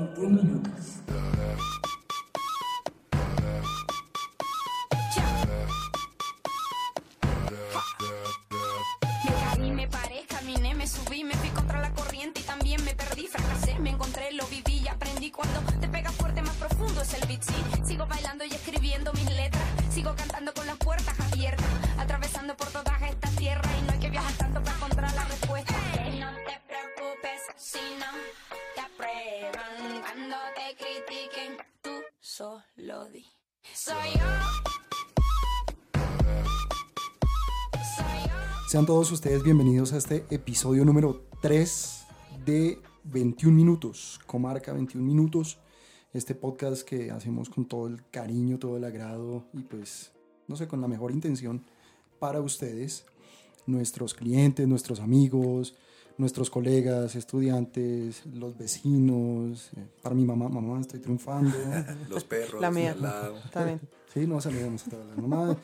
21 minutos. Sean todos ustedes bienvenidos a este episodio número 3 de 21 minutos, Comarca 21 minutos, este podcast que hacemos con todo el cariño, todo el agrado y pues, no sé, con la mejor intención para ustedes, nuestros clientes, nuestros amigos, nuestros colegas, estudiantes, los vecinos, eh, para mi mamá, mamá, estoy triunfando. Los perros, La mía. al lado. También. Sí, no saludamos a la mamá.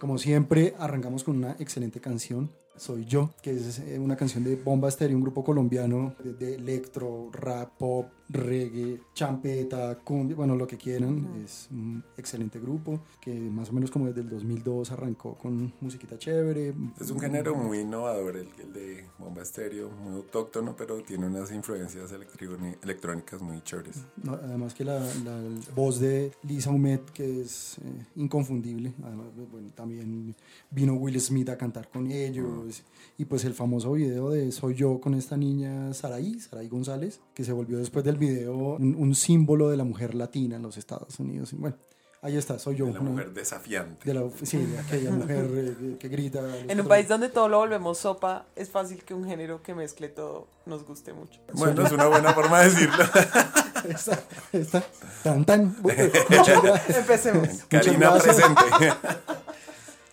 Como siempre, arrancamos con una excelente canción. Soy yo, que es eh, una canción de Bomba Estéreo, un grupo colombiano de, de electro, rap, pop, reggae, champeta, cumbia, bueno, lo que quieran. Es un excelente grupo que más o menos como desde el 2002 arrancó con musiquita chévere. Es un género muy innovador el, el de bomba estéreo, muy autóctono, pero tiene unas influencias electróni- electrónicas muy chéveres. No, además que la, la voz de Lisa Humet, que es eh, inconfundible. Además, pues, bueno, también vino Will Smith a cantar con ellos. Y pues el famoso video de Soy yo con esta niña Saraí, Saraí González, que se volvió después del video un, un símbolo de la mujer latina en los Estados Unidos. Y bueno, ahí está, soy yo. De la una- mujer desafiante. de la- sí, de aquella mujer eh, que, que grita. En un país donde todo lo volvemos sopa, es fácil que un género que mezcle todo nos guste mucho. Bueno, es una buena forma de decirlo. Está, está, tan, tan. Bueno, muchas gracias. Empecemos. Karina gracias. presente.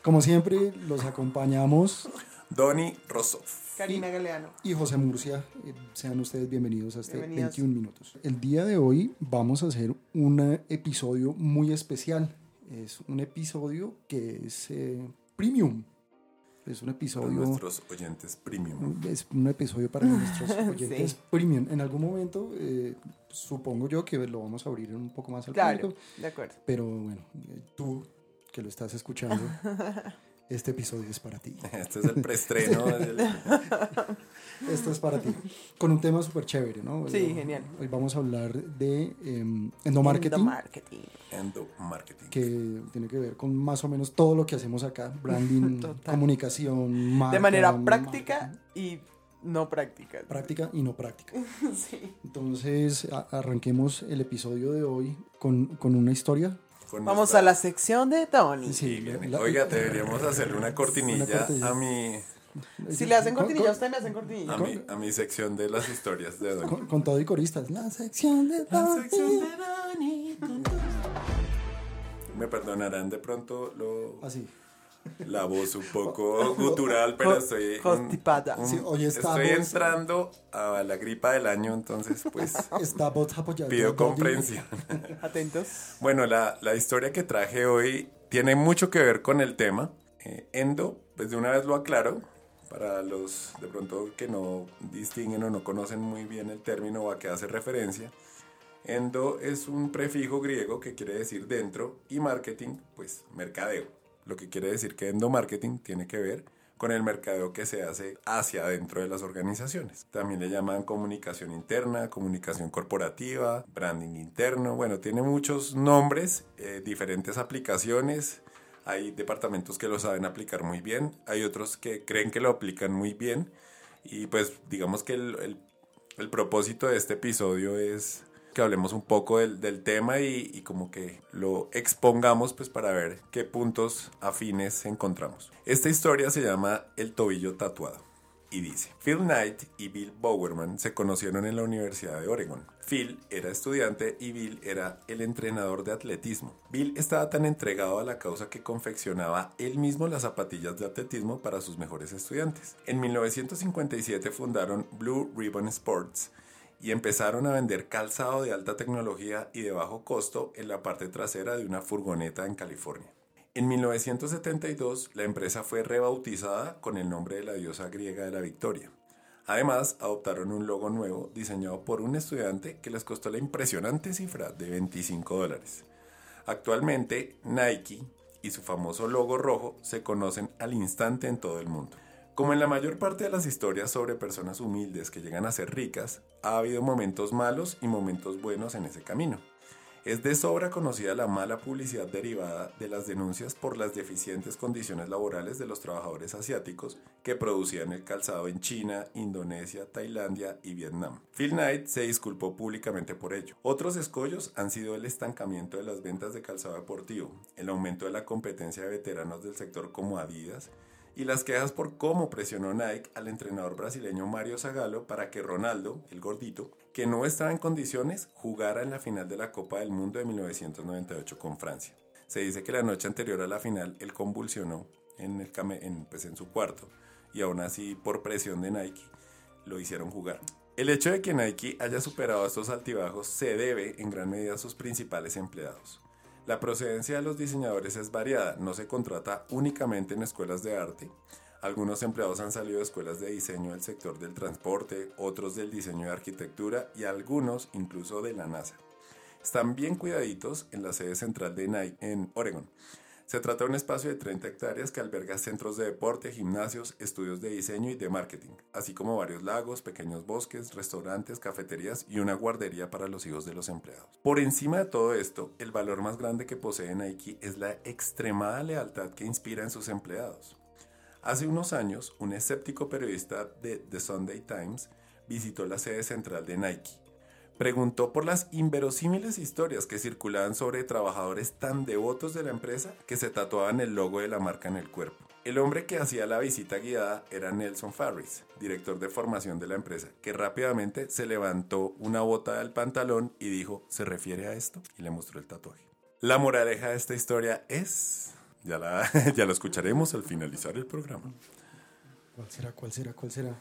Como siempre, los acompañamos Donny Rosov. Karina Galeano. y José Murcia. Eh, Sean ustedes bienvenidos a este Bienvenidos. 21 minutos. El día de hoy vamos a hacer un episodio muy especial. Es un episodio que es eh, premium. Es un Para episodio. nuestros oyentes premium. Es un episodio para nuestros oyentes Sí. premium. En algún momento, eh, supongo yo que lo vamos a abrir un poco más al Claro, público. de acuerdo. Pero bueno, eh, tú que lo estás escuchando, este episodio es para ti. Este es el preestreno. Esto es para ti. Con un tema súper chévere, ¿no? Sí, Hoy- genial. Hoy vamos a hablar de eh, endomarketing, Marketing. Endo Marketing. que tiene que ver con más o menos todo lo que hacemos acá, branding, comunicación, marca, De manera marketing. práctica y no práctica. Práctica y no práctica. Sí. Entonces, arranquemos el episodio de hoy con, con una historia. Con Vamos nuestra- a la sección de Tony. Sí, la- Oiga, deberíamos hacerle una cortinilla, Una cortinilla. a mi Si le hacen cortinilla, con- usted me hacen cortinilla. a mi, a mi sección de las historias de Donny. Con, con todo y coristas. La sección de La sección de. Me perdonarán de pronto lo, Así. La voz un poco gutural, pero estoy, un- Constipada. un- Sí, hoy estamos- estoy entrando a la gripa del año, entonces pues Estamos apoyando. pido comprensión. Atentos. Bueno, la, la historia que traje hoy tiene mucho que ver con el tema. Eh, endo, pues de una vez lo aclaro, para los de pronto que no distinguen o no conocen muy bien el término o a qué hace referencia. Endo es un prefijo griego que quiere decir dentro y marketing, pues mercadeo. Lo que quiere decir que endomarketing tiene que ver con el mercadeo que se hace hacia adentro de las organizaciones. También le llaman comunicación interna, comunicación corporativa, branding interno. Bueno, tiene muchos nombres, eh, diferentes aplicaciones. Hay departamentos que lo saben aplicar muy bien, hay otros que creen que lo aplican muy bien. Y pues digamos que el, el- el propósito de este episodio es que hablemos un poco del, del tema y, y como que lo expongamos pues para ver qué puntos afines encontramos. Esta historia se llama El tobillo tatuado y dice, Phil Knight y Bill Bowerman se conocieron en la Universidad de Oregon. Phil era estudiante y Bill era el entrenador de atletismo. Bill estaba tan entregado a la causa que confeccionaba él mismo las zapatillas de atletismo para sus mejores estudiantes. En 1957 fundaron Blue Ribbon Sports y empezaron a vender calzado de alta tecnología y de bajo costo en la parte trasera de una furgoneta en California. En 1972 la empresa fue rebautizada con el nombre de la diosa griega de la victoria. Además, adoptaron un logo nuevo diseñado por un estudiante que les costó la impresionante cifra de 25 dólares. Actualmente, Nike y su famoso logo rojo se conocen al instante en todo el mundo. Como en la mayor parte de las historias sobre personas humildes que llegan a ser ricas, ha habido momentos malos y momentos buenos en ese camino. Es de sobra conocida la mala publicidad derivada de las denuncias por las deficientes condiciones laborales de los trabajadores asiáticos que producían el calzado en China, Indonesia, Tailandia y Vietnam. Phil Knight se disculpó públicamente por ello. Otros escollos han sido el estancamiento de las ventas de calzado deportivo, el aumento de la competencia de veteranos del sector como Adidas, y las quejas por cómo presionó Nike al entrenador brasileño Mario Zagallo para que Ronaldo, el gordito, que no estaba en condiciones, jugara en la final de la Copa del Mundo de 1998 con Francia. Se dice que la noche anterior a la final él convulsionó en, el en, pues en su cuarto y aún así por presión de Nike lo hicieron jugar. El hecho de que Nike haya superado estos altibajos se debe en gran medida a sus principales empleados. La procedencia de los diseñadores es variada, no se contrata únicamente en escuelas de arte. Algunos empleados han salido de escuelas de diseño del sector del transporte, otros del diseño de arquitectura y algunos incluso de la NASA. Están bien cuidaditos en la sede central de Nike en Oregon. Se trata de un espacio de 30 hectáreas que alberga centros de deporte, gimnasios, estudios de diseño y de marketing, así como varios lagos, pequeños bosques, restaurantes, cafeterías y una guardería para los hijos de los empleados. Por encima de todo esto, el valor más grande que posee Nike es la extremada lealtad que inspira en sus empleados. Hace unos años, un escéptico periodista de The Sunday Times visitó la sede central de Nike preguntó por las inverosímiles historias que circulaban sobre trabajadores tan devotos de la empresa que se tatuaban el logo de la marca en el cuerpo. El hombre que hacía la visita guiada era Nelson Farris, director de formación de la empresa, que rápidamente se levantó una bota del pantalón y dijo, ¿se refiere a esto? Y le mostró el tatuaje. La moraleja de esta historia es, ya, la, ya lo escucharemos al finalizar el programa. ¿Cuál será? ¿Cuál será? ¿Cuál será?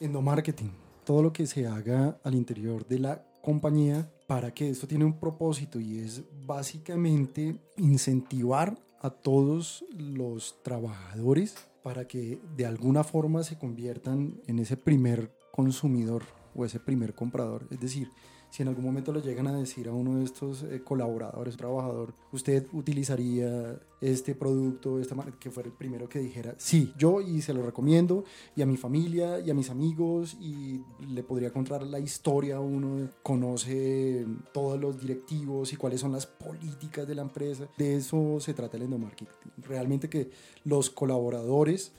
Endomarketing todo lo que se haga al interior de la compañía para que esto tiene un propósito y es básicamente incentivar a todos los trabajadores para que de alguna forma se conviertan en ese primer consumidor o ese primer comprador. Es decir, si en algún momento le llegan a decir a uno de estos eh, colaboradores, trabajador, usted utilizaría este producto, esta que fuera el primero que dijera, sí, yo y se lo recomiendo, y a mi familia y a mis amigos, y le podría contar la historia, uno conoce todos los directivos y cuáles son las políticas de la empresa. De eso se trata el endomarketing. Realmente que los colaboradores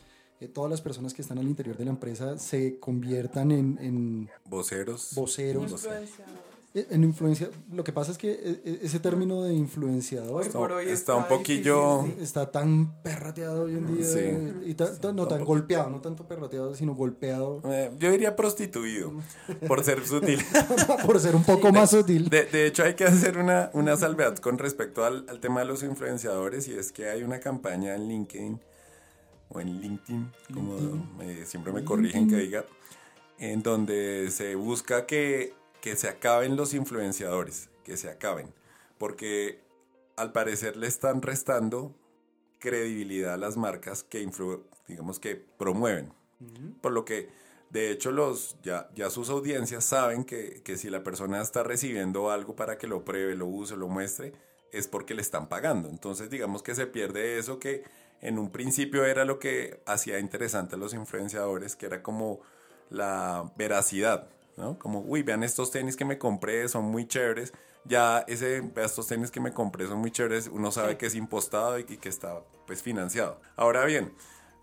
eh, todas las personas que están al interior de la empresa se conviertan en, voceros. Voceros. Eh, en influencia, lo que pasa es que eh, ese término de influenciador está, un poquillo está tan perrateado hoy en día y no tan golpeado, no tanto perrateado, sino golpeado. yo diría prostituido, por ser sutil. por ser un poco más sutil. De, hecho, hay que hacer una, una salvedad con respecto al, al tema de los influenciadores y es que hay una campaña en LinkedIn o en LinkedIn, como siempre me corrigen que diga, en donde se busca que, que se acaben los influenciadores, que se acaben, porque al parecer le están restando credibilidad a las marcas que digamos que promueven. Por lo que, de hecho, los ya, ya sus audiencias saben que, que, si la persona está recibiendo algo para que lo pruebe, lo use, lo muestre, es porque le están pagando. Entonces, digamos que se pierde eso que en un principio era lo que hacía interesante a los influenciadores, que era como la veracidad, ¿no? Como, uy, vean estos tenis que me compré, son muy chéveres. Ya ese, estos tenis que me compré son muy chéveres, uno sabe que es impostado y que está pues financiado. Ahora bien,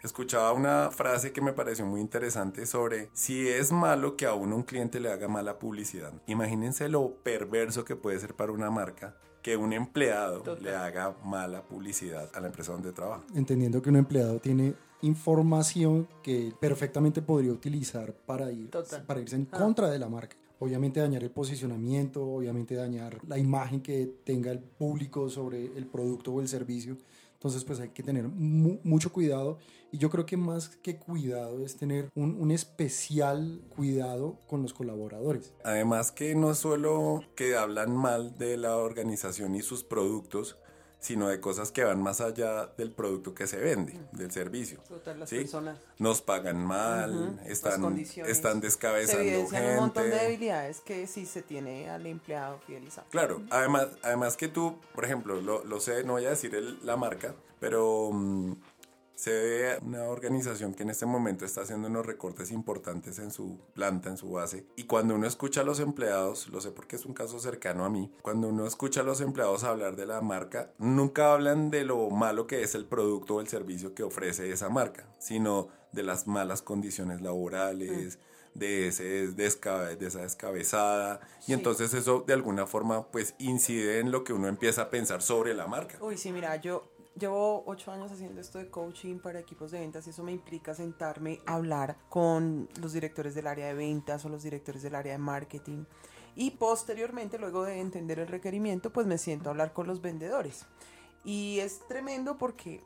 escuchaba una frase que me pareció muy interesante sobre si es malo que a uno un cliente le haga mala publicidad. Imagínense lo perverso que puede ser para una marca que un empleado le haga mala publicidad a la empresa donde trabaja. Entendiendo que un empleado tiene información que perfectamente podría utilizar para, ir, para irse en ah. contra de la marca. Obviamente dañar el posicionamiento, obviamente dañar la imagen que tenga el público sobre el producto o el servicio. Entonces, pues hay que tener mucho cuidado y yo creo que más que cuidado es tener un, un, especial cuidado con los colaboradores. Además que no solo que hablan mal de la organización y sus productos, sino de cosas que van más allá del producto que se vende, del servicio. Total, las ¿sí? personas. Nos pagan mal, Ujú, las están, están Se descabezando evidencian un montón de gente. debilidades que sí se tiene al empleado fidelizado. Claro, además, además que tú, por ejemplo, lo, lo sé, no voy a decir el- la marca, pero mm, se ve una organización que en este momento está haciendo unos recortes importantes en su planta, en su base. Y cuando uno escucha a los empleados, lo sé porque es un caso cercano a mí, cuando uno escucha a los empleados hablar de la marca, nunca hablan de lo malo que es el producto o el servicio que ofrece esa marca, sino de las malas condiciones laborales. De, ese de esa descabezada y Sí. entonces eso de alguna forma pues incide en lo que uno empieza a pensar sobre la marca. Uy, sí, mira, yo llevo ocho años haciendo esto de coaching para equipos de ventas y eso me implica sentarme a hablar con los directores del área de ventas o los directores del área de marketing. Y posteriormente, luego de entender el requerimiento, pues me siento a hablar con los vendedores. Y es tremendo porque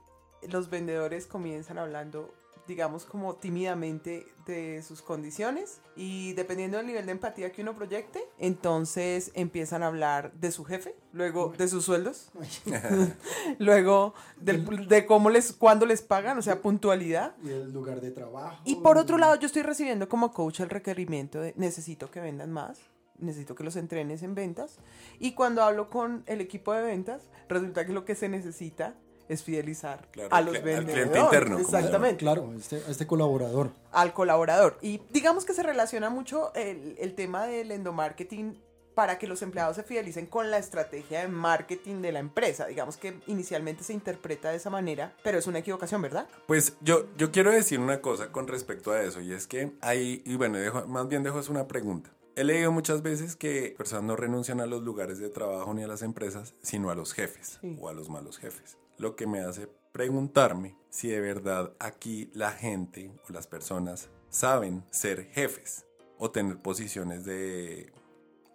los vendedores comienzan hablando, digamos, como tímidamente de sus condiciones y dependiendo del nivel de empatía que uno proyecte, entonces empiezan a hablar de su jefe, luego de sus sueldos, luego del- de cómo les, cuándo les pagan, o sea, puntualidad. Y el lugar de trabajo. Y por otro lado, yo estoy recibiendo como coach el requerimiento de necesito que vendan más, necesito que los entrenes en ventas. Y cuando hablo con el equipo de ventas, resulta que lo que se necesita es fidelizar Claro, a al los cli- al cliente vendedores. interno, Exactamente. Claro, este, a este colaborador. Al colaborador. Y digamos que se relaciona mucho el, el tema del endomarketing para que los empleados se fidelicen con la estrategia de marketing de la empresa. Digamos que inicialmente se interpreta de esa manera, pero es una equivocación, ¿verdad? Pues yo, yo quiero decir una cosa con respecto a eso y es que hay, y bueno, dejo- más bien dejo es una pregunta. He leído muchas veces que personas no renuncian a los lugares de trabajo ni a las empresas, sino a los jefes Sí. o a los malos jefes. Lo que me hace preguntarme si de verdad aquí la gente o las personas saben ser jefes o tener posiciones de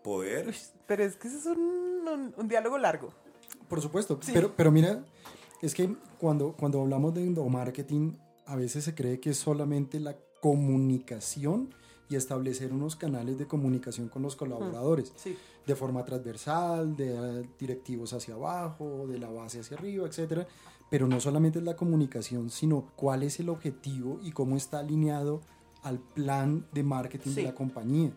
poder. Uy, pero es que ese es un, un- un diálogo largo. Por supuesto, pero, pero mira, es que cuando, cuando hablamos de endomarketing, a veces se cree que es solamente la comunicación y establecer unos canales de comunicación con los colaboradores, Sí. de forma transversal, de eh, directivos hacia abajo, de la base hacia arriba, etcétera. Pero no solamente es la comunicación, sino cuál es el objetivo y cómo está alineado al plan de marketing de la compañía.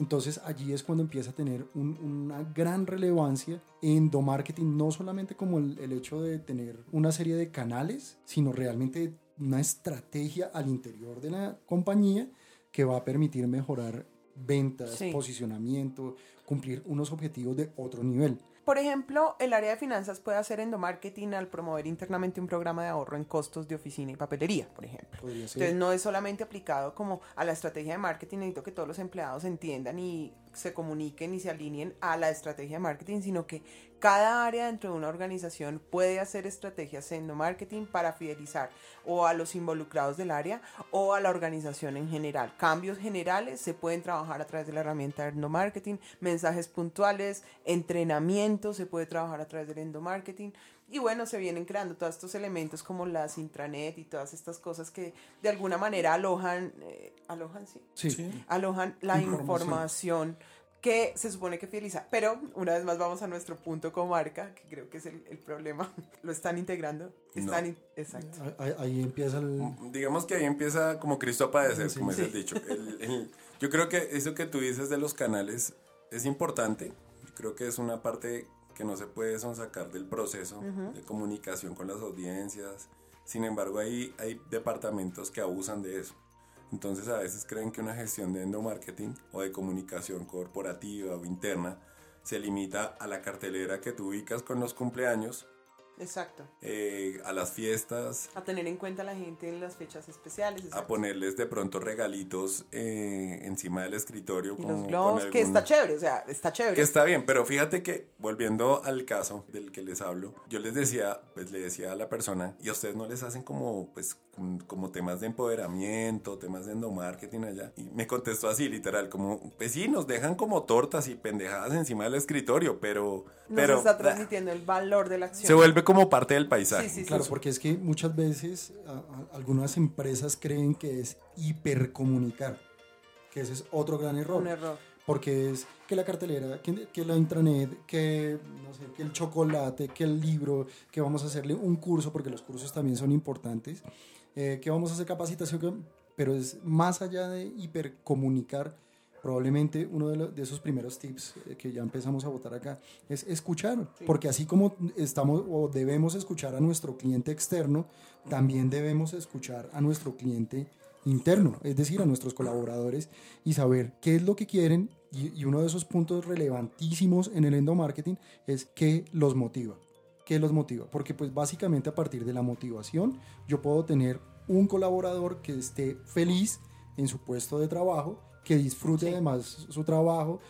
Entonces allí es cuando empieza a tener un- una gran relevancia endomarketing, no solamente como el, el hecho de tener una serie de canales, sino realmente una estrategia al interior de la compañía que va a permitir mejorar ventas, Sí. posicionamiento, cumplir unos objetivos de otro nivel. Por ejemplo, el área de finanzas puede hacer endomarketing al promover internamente un programa de ahorro en costos de oficina y papelería, por ejemplo. Entonces no es solamente aplicado como a la estrategia de marketing, necesito que todos los empleados entiendan y se comuniquen y se alineen a la estrategia de marketing, sino que cada área dentro de una organización puede hacer estrategias en marketing para fidelizar o a los involucrados del área o a la organización en general. Cambios generales se pueden trabajar a través de la herramienta de endomarketing, mensajes puntuales, entrenamiento se puede trabajar a través del endomarketing. Y bueno, se vienen creando todos estos elementos como las intranet y todas estas cosas que de alguna manera alojan, eh, alojan, sí, Sí. alojan la Información. información que se supone que fideliza. Pero una vez más vamos a nuestro punto comarca, que creo que es el, el problema. Lo están integrando. Están in- Exacto. Ahí, ahí empieza el... Digamos que ahí empieza como Cristo a padecer, Sí. como Sí. el dicho. El- el- yo creo que eso que tú dices de los canales es importante. Yo creo que es una parte que no se puede sonsacar del proceso de comunicación con las audiencias. Sin embargo, ahí hay departamentos que abusan de eso. Entonces a veces creen que una gestión de endomarketing o de comunicación corporativa o interna se limita a la cartelera que tú ubicas con los cumpleaños, Exacto. eh, a las fiestas, A tener en cuenta a la gente en las fechas especiales. a exacto. ponerles de pronto regalitos eh, encima del escritorio. Y con- los con globos, que algún- está chévere, o sea, está chévere. que está bien, pero fíjate que volviendo al caso del que les hablo, yo les decía, pues le decía a la persona, y a ustedes no les hacen como, pues, como temas de empoderamiento, temas de endomarketing allá. Y me contestó así, literal, como, pues sí, nos dejan como tortas y pendejadas encima del escritorio, pero... No pero se está transmitiendo el valor de la acción. se vuelve como parte del paisaje. Sí, sí, sí. Claro, porque es que muchas veces a- a- algunas empresas creen que es hipercomunicar, que ese es otro gran error. Un error. porque es que la cartelera, que, que la intranet, que, no sé, que el chocolate, que el libro, que vamos a hacerle un curso, porque los cursos también son importantes, eh, que vamos a hacer capacitación, que- pero es más allá de hipercomunicar, probablemente uno de, esos primeros tips eh, que ya empezamos a votar acá es escuchar, porque así como estamos o debemos escuchar a nuestro cliente externo, también debemos escuchar a nuestro cliente interno, es decir, a nuestros colaboradores y saber qué es lo que quieren y, y uno de esos puntos relevantísimos en el endomarketing es qué los motiva. ¿Qué los motiva? Porque pues básicamente a partir de la motivación yo puedo tener un colaborador que esté feliz en su puesto de trabajo, que disfrute además su trabajo.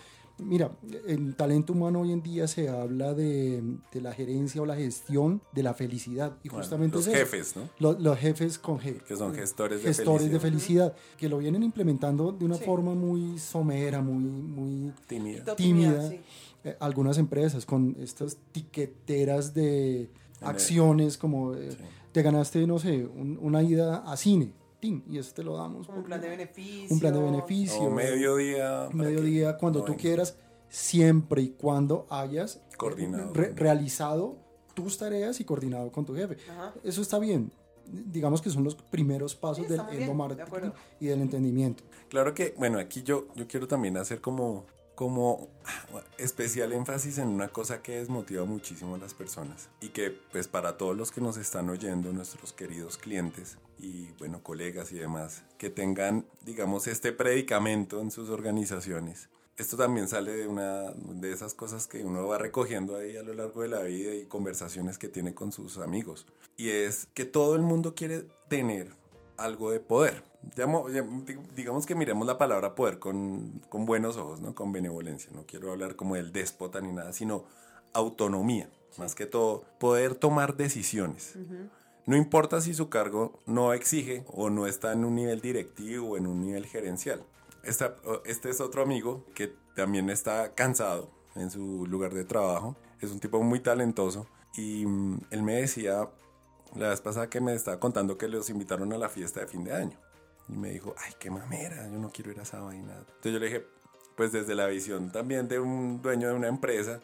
Mira, en talento humano hoy en día se habla de, de la gerencia o la gestión de la felicidad y Bueno, justamente los es eso. jefes, ¿no? Los, los jefes con G. Que son gestores de Gestores de felicidad. felicidad, que lo vienen implementando de una Sí. forma muy somera, muy, muy Tímida. tímida. sí. eh, algunas empresas con estas tiqueteras de acciones como eh, Sí. te ganaste, no sé, un- una ida a cine, tin, y eso te lo damos. Un plan de beneficios. un plan de beneficio. O mediodía. mediodía, cuando no tú venga. quieras, siempre y cuando hayas Coordinado. re- realizado tus tareas y coordinado con tu jefe. Ajá. Eso está bien. Digamos que son los primeros pasos Sí, del de endomarketing acuerdo. y del entendimiento. Claro que, bueno, aquí yo, yo quiero también hacer como, como especial énfasis en una cosa que desmotiva muchísimo a las personas y que pues para todos los que nos están oyendo, nuestros queridos clientes y bueno, colegas y demás, que tengan, digamos, este predicamento en sus organizaciones. Esto también sale de una de esas cosas que uno va recogiendo ahí a lo largo de la vida y conversaciones que tiene con sus amigos. Y es que todo el mundo quiere tener algo de poder. Digamos que miremos la palabra poder con, con buenos ojos, ¿no? con benevolencia. No quiero hablar como del déspota ni nada, sino autonomía. Más que todo, poder tomar decisiones. No importa si su cargo no exige o no está en un nivel directivo o en un nivel gerencial. Esta- este es otro amigo que también está cansado en su lugar de trabajo. Es un tipo muy talentoso y mm, él me decía la vez pasada que me estaba contando que los invitaron a la fiesta de fin de año. Y me dijo, ay, qué mamera, yo no quiero ir a esa vaina. Entonces yo le dije, pues desde la visión también de un dueño de una empresa,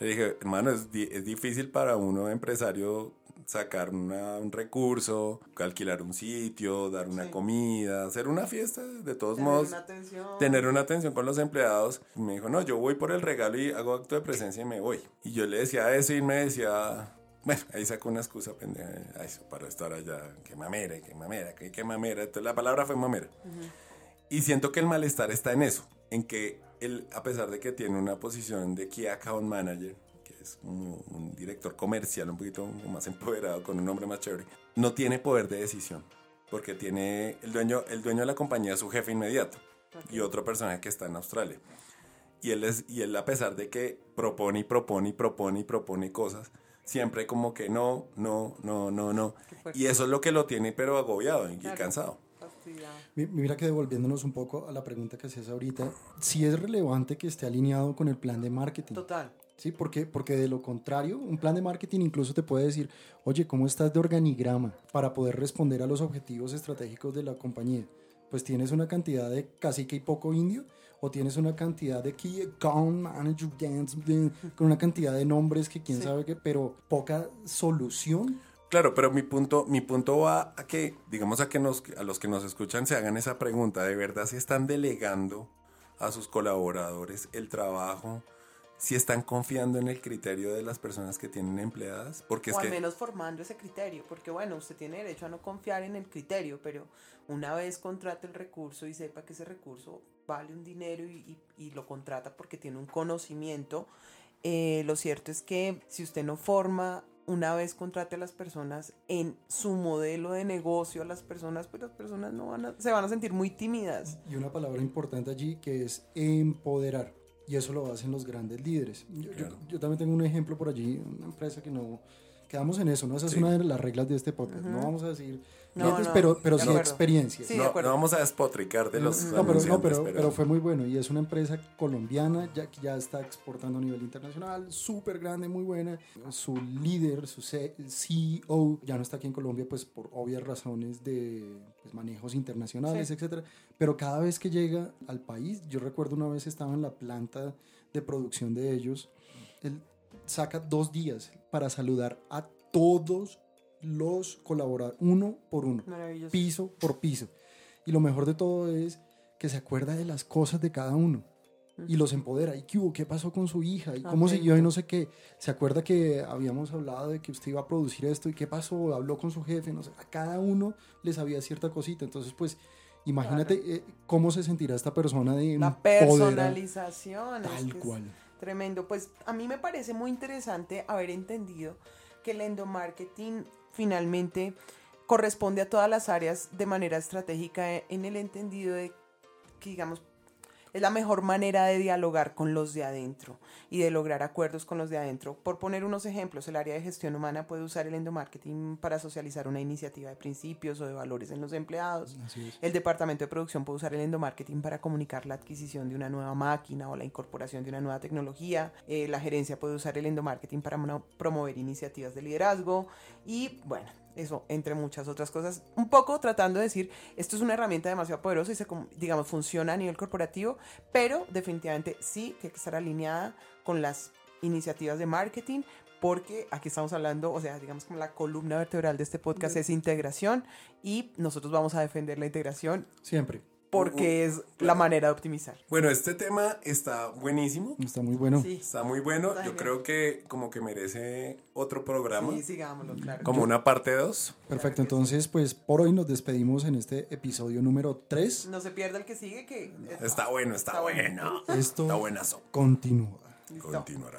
le dije, hermano, es, es difícil para uno empresario sacar una- un recurso, alquilar un sitio, dar una Sí. comida, hacer una fiesta, de todos Tener modos una tener una atención con los empleados. Y me dijo, no, yo voy por el regalo y hago acto de presencia y me voy. Y yo le decía eso y me decía, bueno, ahí sacó una excusa pendeja para estar allá, que mamera, que mamera, que, que mamera. Entonces la palabra fue mamera. Y siento que el malestar está en eso, en que él, a pesar de que tiene una posición de Key Account Manager, que es como un director comercial un poquito más empoderado, con un nombre más chévere, no tiene poder de decisión, porque tiene el dueño, el dueño de la compañía es su jefe inmediato y otro personaje que está en Australia. Y él, es, y él a pesar de que propone y propone y propone y propone cosas, siempre como que no, no, no, no, no. Y eso es lo que lo tiene pero agobiado y Claro. cansado. Mira que devolviéndonos un poco a la pregunta que hacías ahorita, sí es relevante que esté alineado con el plan de marketing. Total. Sí, porque, porque de lo contrario, un plan de marketing incluso te puede decir, oye, ¿cómo estás de organigrama para poder responder a los objetivos estratégicos de la compañía? Pues tienes una cantidad de cacique y poco indio, o tienes una cantidad de key account manager, dance, con una cantidad de nombres que quién Sí. sabe qué, pero poca solución. Claro, pero mi punto, mi punto va a que, digamos, a que nos, a los que nos escuchan se hagan esa pregunta. ¿De verdad si están delegando a sus colaboradores el trabajo? ¿Si están confiando en el criterio de las personas que tienen empleadas? Porque es o al que... menos formando ese criterio, porque bueno, usted tiene derecho a no confiar en el criterio, pero una vez contrate el recurso y sepa que ese recurso vale un dinero y, y- y lo contrata porque tiene un conocimiento, eh, lo cierto es que si usted no forma, una vez contrate a las personas en su modelo de negocio, a las personas, pues las personas no van a, se van a sentir muy tímidas. Y una palabra importante allí que es empoderar. Y eso lo hacen los grandes líderes. Yo, yo- Claro. yo también tengo un ejemplo por allí, una empresa que no... Quedamos en eso, ¿no? Esa Sí. es una de las reglas de este podcast. No vamos a decir clientes, no, pero, pero sí acuerdo. experiencias. Sí, no, no vamos a despotricar de los No, pero, no, anunciantes, pero, pero fue muy bueno y es una empresa colombiana ya que ya está exportando a nivel internacional, súper grande, muy buena. Su líder, su CEO, ya no está aquí en Colombia pues por obvias razones de pues, manejos internacionales, Sí. etcétera. Pero cada vez que llega al país, yo recuerdo una vez estaba en la planta de producción de ellos, él saca dos días para saludar a todos los colaboradores, uno por uno piso por piso. Y lo mejor de todo es que se acuerda de las cosas de cada uno y los empodera. ¿Y qué hubo? ¿Qué pasó con su hija? ¿Y cómo Atento. siguió? Y no sé qué. Se acuerda que habíamos hablado de que usted iba a producir esto y qué pasó. Habló con su jefe. No sé. A cada uno le sabía cierta cosita. Entonces, pues, imagínate eh, cómo se sentirá esta persona de La personalización. es Tal que es cual. Tremendo. Pues a mí me parece muy interesante haber entendido que el endomarketing finalmente corresponde a todas las áreas de manera estratégica e- en el entendido de que, digamos, es la mejor manera de dialogar con los de adentro y de lograr acuerdos con los de adentro. Por poner unos ejemplos, el área de gestión humana puede usar el endomarketing para socializar una iniciativa de principios o de valores en los empleados. El departamento de producción puede usar el endomarketing para comunicar la adquisición de una nueva máquina o la incorporación de una nueva tecnología. Eh, la gerencia puede usar el endomarketing para promover iniciativas de liderazgo. Y bueno, eso entre muchas otras cosas. Un poco tratando de decir, esto es una herramienta demasiado poderosa y se, digamos, funciona a nivel corporativo, pero definitivamente sí que hay que estar alineada con las iniciativas de marketing porque aquí estamos hablando, o sea, digamos como la columna vertebral de este podcast es integración y nosotros vamos a defender la integración Siempre. Porque es la manera de optimizar. Bueno, este tema está buenísimo. Está muy bueno. Sí, Está muy bueno. Está Yo creo que como que merece otro programa. sí, sigámoslo, claro. Como una parte 2. Perfecto. Entonces, pues, por hoy nos despedimos en este episodio número 3. No se pierda el que sigue, que Está bueno, está, Está bueno. bueno. Esto Está buenazo. continúa. Listo. Continuará.